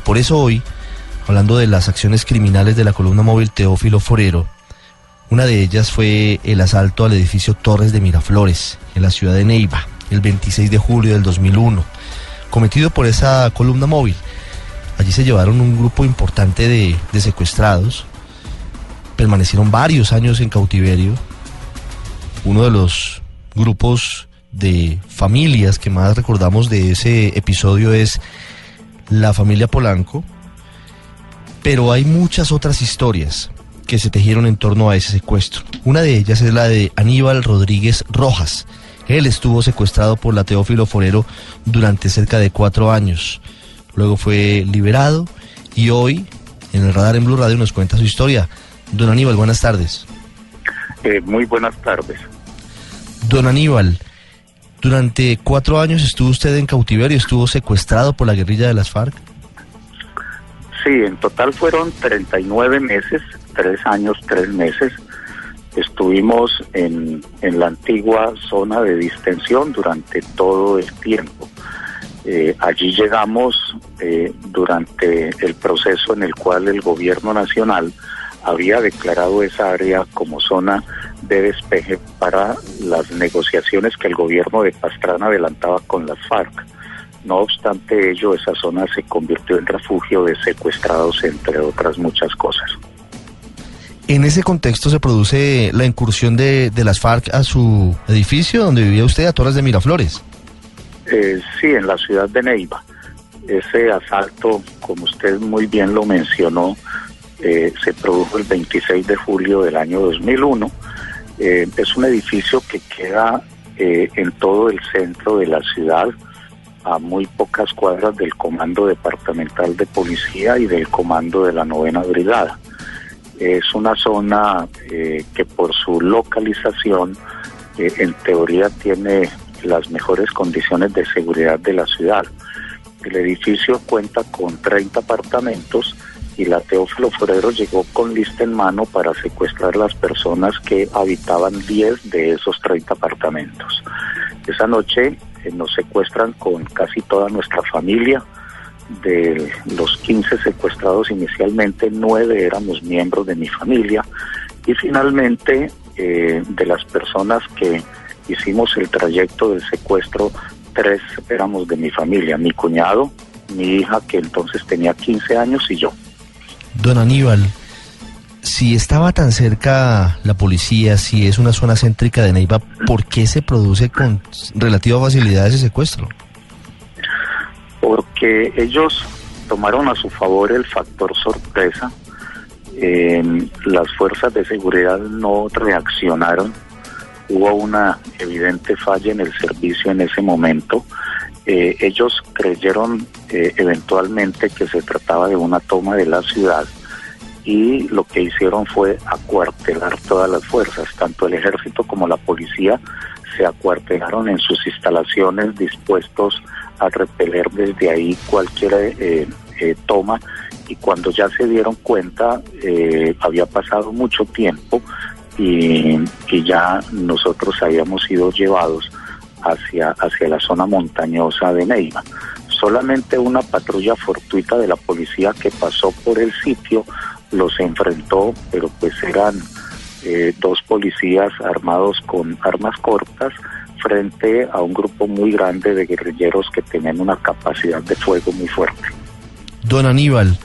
Por eso hoy, hablando de las acciones criminales de la columna móvil Teófilo Forero, una de ellas fue el asalto al edificio Torres de Miraflores, en la ciudad de Neiva, el 26 de julio del 2001, cometido por esa columna móvil. Allí se llevaron un grupo importante de, de secuestrados, permanecieron varios años en cautiverio. Uno de los grupos de familias que más recordamos de ese episodio es la familia Polanco, pero hay muchas otras historias que se tejieron en torno a ese secuestro. Una de ellas es la de Aníbal Rodríguez Rojas. Él estuvo secuestrado por la Teófilo Forero durante cerca de cuatro años. Luego fue liberado y hoy en el radar en Blue Radio nos cuenta su historia. Don Aníbal, buenas tardes. Eh, muy buenas tardes. Don Aníbal, durante cuatro años estuvo usted en cautiverio, estuvo secuestrado por la guerrilla de las FARC. Sí, en total fueron 39 meses, tres años, tres meses. Estuvimos en, en la antigua zona de distensión durante todo el tiempo. Eh, allí llegamos eh, durante el proceso en el cual el gobierno nacional había declarado esa área como zona de despeje para las negociaciones que el gobierno de Pastrana adelantaba con las FARC. No obstante ello, esa zona se convirtió en refugio de secuestrados, entre otras muchas cosas. En ese contexto se produce la incursión de, de las FARC a su edificio donde vivía usted, a Torres de Miraflores. Eh, sí, en la ciudad de Neiva. Ese asalto, como usted muy bien lo mencionó, eh, se produjo el 26 de julio del año 2001. Eh, es un edificio que queda eh, en todo el centro de la ciudad, a muy pocas cuadras del Comando Departamental de Policía y del Comando de la Novena Brigada. Es una zona que por su localización, en teoría, tiene las mejores condiciones de seguridad de la ciudad. El edificio cuenta con 30 apartamentos y la Teófilo Forero llegó con lista en mano para secuestrar las personas que habitaban 10 de esos 30 apartamentos. Esa noche eh, nos secuestran con casi toda nuestra familia. De los 15 secuestrados inicialmente, 9 éramos miembros de mi familia y finalmente eh, de las personas que hicimos el trayecto del secuestro, tres éramos de mi familia, mi cuñado, mi hija que entonces tenía 15 años y yo. Don Aníbal, si estaba tan cerca la policía, si es una zona céntrica de Neiva, ¿por qué se produce con relativa facilidad ese secuestro? Porque ellos tomaron a su favor el factor sorpresa. las fuerzas de seguridad no reaccionaron. Hubo una evidente falla en el servicio en ese momento. Eh, ellos creyeron eh, eventualmente que se trataba de una toma de la ciudad y lo que hicieron fue acuartelar todas las fuerzas, tanto el ejército como la policía se acuartelaron en sus instalaciones dispuestos a repeler desde ahí cualquier eh, toma y cuando ya se dieron cuenta había pasado mucho tiempo y, y ya nosotros habíamos sido llevados hacia, hacia la zona montañosa de Neiva. Solamente una patrulla fortuita de la policía que pasó por el sitio los enfrentó, pero pues eran eh, dos policías armados con armas cortas frente a un grupo muy grande de guerrilleros que tenían una capacidad de fuego muy fuerte. Don Aníbal,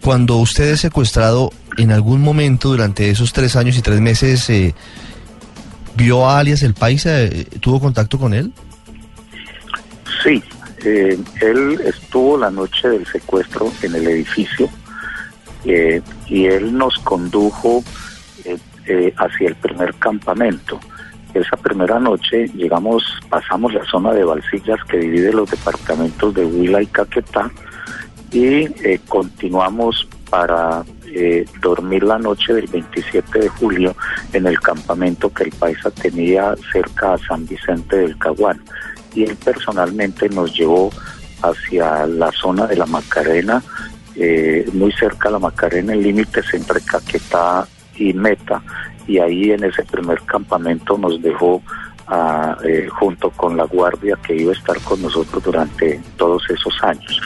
cuando usted es secuestrado, en algún momento durante esos tres años y tres meses, eh, ¿Vio a alias el Paisa? Eh, ¿Tuvo contacto con él? Sí, eh, él estuvo la noche del secuestro en el edificio eh, y él nos condujo hacia el primer campamento. Esa primera noche llegamos, pasamos la zona de Balsillas que divide los departamentos de Huila y Caquetá y continuamos para eh, dormir la noche del 27 de julio en el campamento que el paisa tenía cerca a San Vicente del Caguán. Y él personalmente nos llevó hacia la zona de la Macarena, eh, muy cerca a la Macarena, en límites entre Caquetá y Meta. Y ahí en ese primer campamento nos dejó ah, eh, junto con la guardia que iba a estar con nosotros durante todos esos años.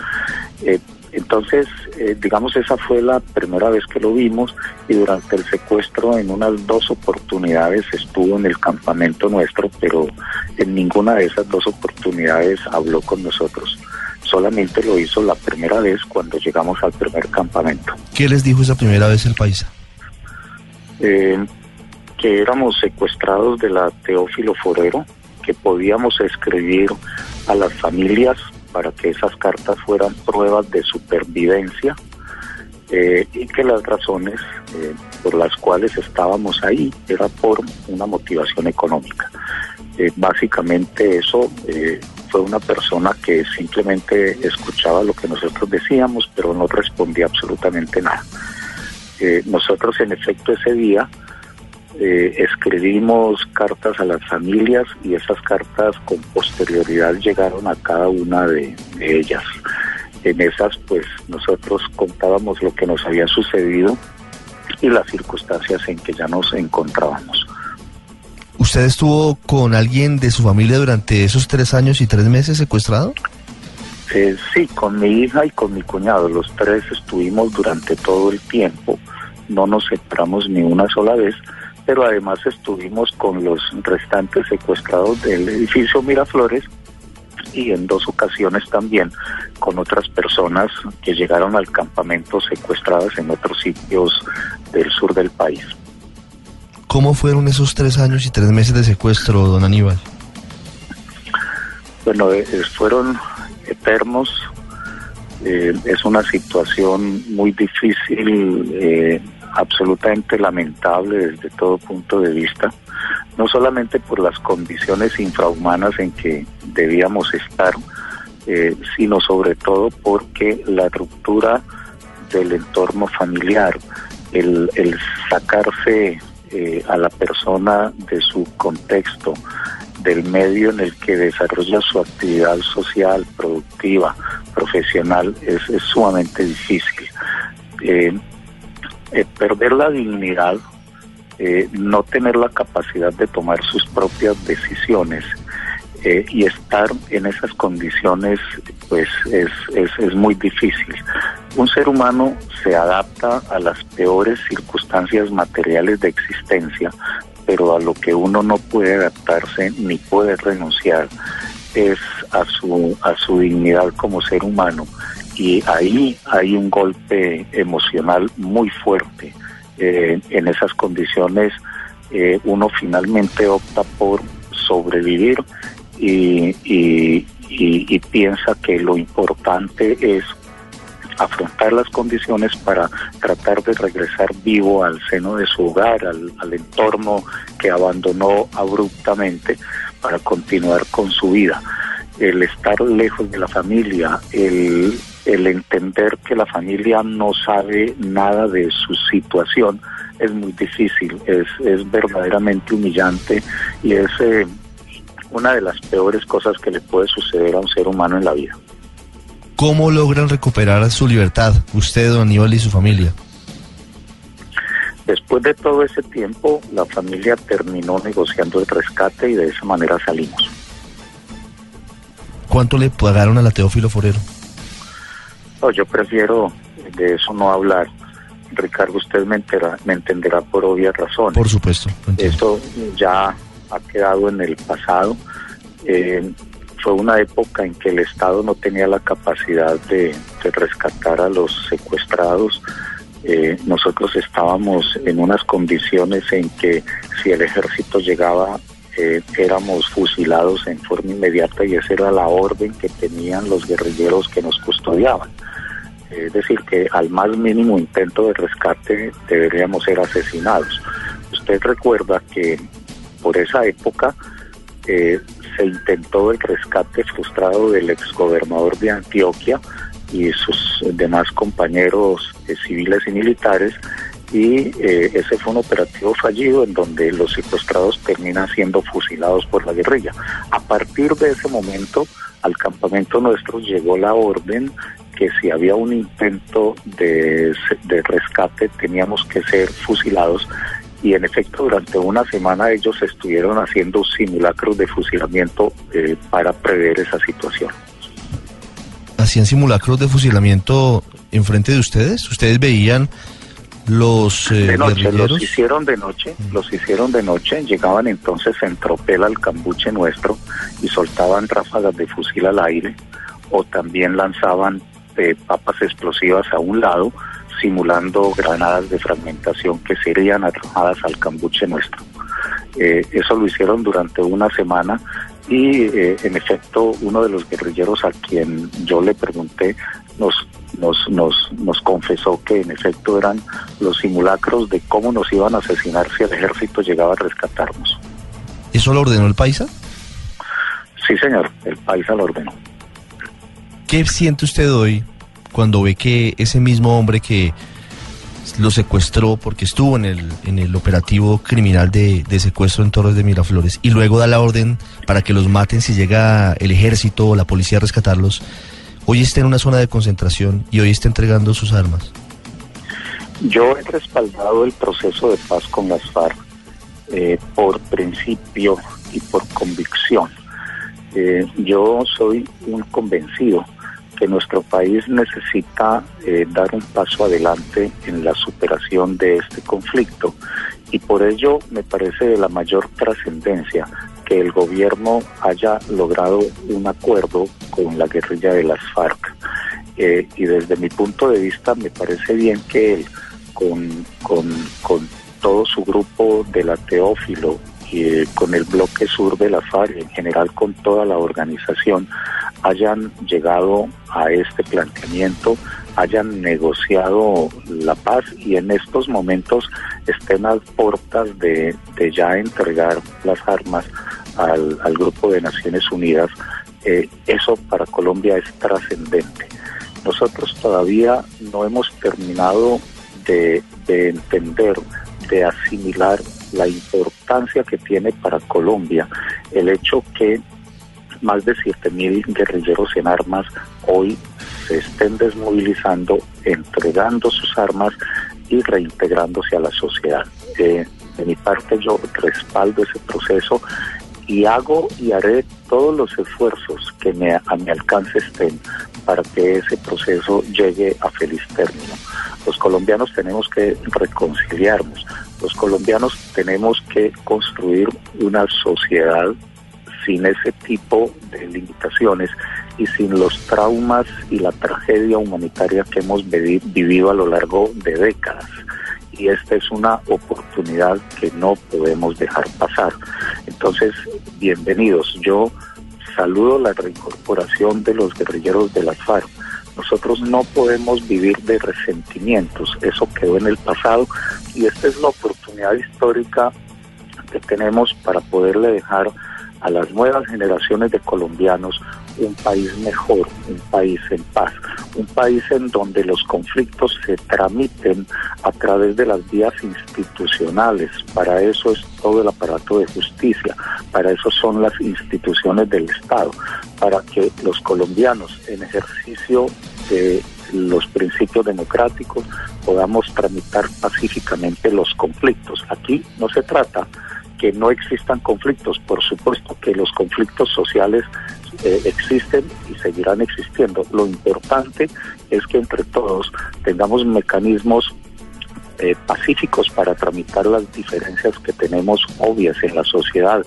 entonces, eh, digamos, esa fue la primera vez que lo vimos y durante el secuestro en unas dos oportunidades estuvo en el campamento nuestro, pero en ninguna de esas dos oportunidades habló con nosotros. Solamente lo hizo la primera vez cuando llegamos al primer campamento. ¿Qué les dijo esa primera vez el paisa? Eh, que éramos secuestrados de la Teófilo Forero, que podíamos escribir a las familias para que esas cartas fueran pruebas de supervivencia eh, y que las razones eh, por las cuales estábamos ahí era por una motivación económica. Eh, básicamente eso fue una persona que simplemente escuchaba lo que nosotros decíamos, pero no respondía absolutamente nada. nosotros en efecto ese día eh, escribimos cartas a las familias y esas cartas con posterioridad llegaron a cada una de, ellas. En esas pues nosotros contábamos lo que nos había sucedido y las circunstancias en que ya nos encontrábamos. ¿Usted estuvo con alguien de su familia durante esos tres años y tres meses secuestrado? Eh, sí, con mi hija y con mi cuñado. Los tres estuvimos durante todo el tiempo. No nos separamos ni una sola vez pero además estuvimos con los restantes secuestrados del edificio Miraflores y en dos ocasiones también con otras personas que llegaron al campamento secuestradas en otros sitios del sur del país. ¿Cómo fueron esos tres años y tres meses de secuestro, don Aníbal? Bueno, eh, fueron eternos. Eh, es una situación muy difícil. Eh, absolutamente lamentable desde todo punto de vista, no solamente por las condiciones infrahumanas en que debíamos estar, eh, sino sobre todo porque la ruptura del entorno familiar, el, sacarse eh, a la persona de su contexto, del medio en el que desarrolla su actividad social, productiva, profesional, es, sumamente difícil. Eh, eh, perder la dignidad, eh, no tener la capacidad de tomar sus propias decisiones eh, y estar en esas condiciones, pues es, es, es muy difícil. Un ser humano se adapta a las peores circunstancias materiales de existencia, pero a lo que uno no puede adaptarse ni puede renunciar es a su, a su dignidad como ser humano y ahí hay un golpe emocional muy fuerte. Eh, en esas condiciones eh, uno finalmente opta por sobrevivir y, piensa que lo importante es afrontar las condiciones para tratar de regresar vivo al seno de su hogar, al, al entorno que abandonó abruptamente para continuar con su vida. El estar lejos de la familia, el el entender que la familia no sabe nada de su situación es muy difícil, es, es verdaderamente humillante y es eh, una de las peores cosas que le puede suceder a un ser humano en la vida. ¿Cómo logran recuperar su libertad, usted, don Aníbal y su familia? Después de todo ese tiempo, la familia terminó negociando el rescate y de esa manera salimos. ¿Cuánto le pagaron a la Teófilo Forero? Yo prefiero de eso no hablar. Ricardo, usted me, me entenderá por obvias razones. Por supuesto. Esto ya ha quedado en el pasado. Eh, fue una época en que el Estado no tenía la capacidad de, rescatar a los secuestrados. Eh, nosotros estábamos en unas condiciones en que si el ejército llegaba éramos fusilados en forma inmediata y esa era la orden que tenían los guerrilleros que nos custodiaban. Es decir, que al más mínimo intento de rescate deberíamos ser asesinados. Usted recuerda que por esa época eh, se intentó el rescate frustrado del exgobernador de Antioquia y sus demás compañeros eh, civiles y militares y eh, ese fue un operativo fallido en donde los secuestrados terminan siendo fusilados por la guerrilla. A partir de ese momento al campamento nuestro llegó la orden que si había un intento de, rescate teníamos que ser fusilados y en efecto durante una semana ellos estuvieron haciendo simulacros de fusilamiento eh, para prever esa situación. ¿Hacían simulacros de fusilamiento enfrente de ustedes? ¿Ustedes veían los de eh, noche, guerrilleros? los hicieron de noche, los hicieron de noche, llegaban entonces en tropel al cambuche nuestro y soltaban ráfagas de fusil al aire o también lanzaban eh, papas explosivas a un lado simulando granadas de fragmentación que serían arrojadas al cambuche nuestro. Eh, eso lo hicieron durante una semana y eh, en efecto uno de los guerrilleros a quien yo le pregunté nos, nos, nos, nos confesó que en efecto eran los simulacros de cómo nos iban a asesinar si el ejército llegaba a rescatarnos. ¿Eso lo ordenó el paisa? Sí, señor, el paisa lo ordenó. ¿Qué siente usted hoy cuando ve que ese mismo hombre que lo secuestró porque estuvo en el, en el operativo criminal de, de secuestro en Torres de Miraflores y luego da la orden para que los maten si llega el ejército o la policía a rescatarlos, hoy está en una zona de concentración y hoy está entregando sus armas? Yo he respaldado el proceso de paz con las FARC eh, por principio y por convicción. Eh, yo soy un convencido que nuestro país necesita eh, dar un paso adelante en la superación de este conflicto y por ello me parece de la mayor trascendencia que el gobierno haya logrado un acuerdo con la guerrilla de las FARC. Eh, y desde mi punto de vista me parece bien que él, con, con, con todo su grupo de la Teófilo y eh, con el bloque sur de la FARC, en general con toda la organización, hayan llegado a este planteamiento, hayan negociado la paz y en estos momentos estén a puertas de, de ya entregar las armas al, al, grupo de Naciones Unidas. Eh, eso para Colombia es trascendente. Nosotros todavía no hemos terminado de, de entender, de asimilar la importancia que tiene para Colombia el hecho que más de 7.000 guerrilleros en armas hoy se estén desmovilizando, entregando sus armas y reintegrándose a la sociedad. Eh, de mi parte yo respaldo ese proceso y hago y haré todos los esfuerzos que me, a mi alcance estén para que ese proceso llegue a feliz término. Los colombianos tenemos que reconciliarnos, los colombianos tenemos que construir una sociedad sin ese tipo de limitaciones y sin los traumas y la tragedia humanitaria que hemos vivido a lo largo de décadas. Y esta es una oportunidad que no podemos dejar pasar. Entonces, bienvenidos. Yo saludo la reincorporación de los guerrilleros de las FARC. Nosotros no podemos vivir de resentimientos, eso quedó en el pasado y esta es la oportunidad histórica que tenemos para poderle dejar a las nuevas generaciones de colombianos un país mejor, un país en paz, un país en donde los conflictos se tramiten a través de las vías institucionales. Para eso es todo el aparato de justicia, para eso son las instituciones del Estado, para que los colombianos en ejercicio de los principios democráticos podamos tramitar pacíficamente los conflictos. Aquí no se trata que no existan conflictos. Por supuesto que los conflictos sociales eh, existen y seguirán existiendo. Lo importante es que entre todos tengamos mecanismos eh, pacíficos para tramitar las diferencias que tenemos obvias en la sociedad,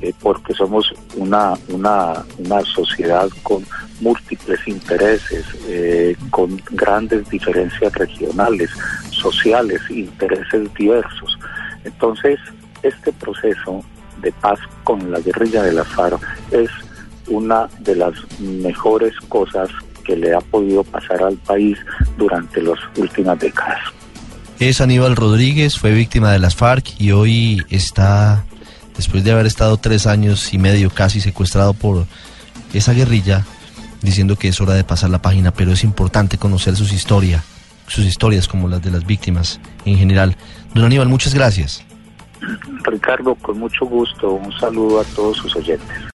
eh, porque somos una, una, una sociedad con múltiples intereses, eh, con grandes diferencias regionales, sociales, intereses diversos. Entonces, este proceso de paz con la guerrilla de la FARC es una de las mejores cosas que le ha podido pasar al país durante las últimas décadas. Es Aníbal Rodríguez, fue víctima de las FARC y hoy está, después de haber estado tres años y medio casi secuestrado por esa guerrilla, diciendo que es hora de pasar la página, pero es importante conocer sus historias, sus historias como las de las víctimas en general. Don Aníbal, muchas gracias. Ricardo, con mucho gusto, un saludo a todos sus oyentes.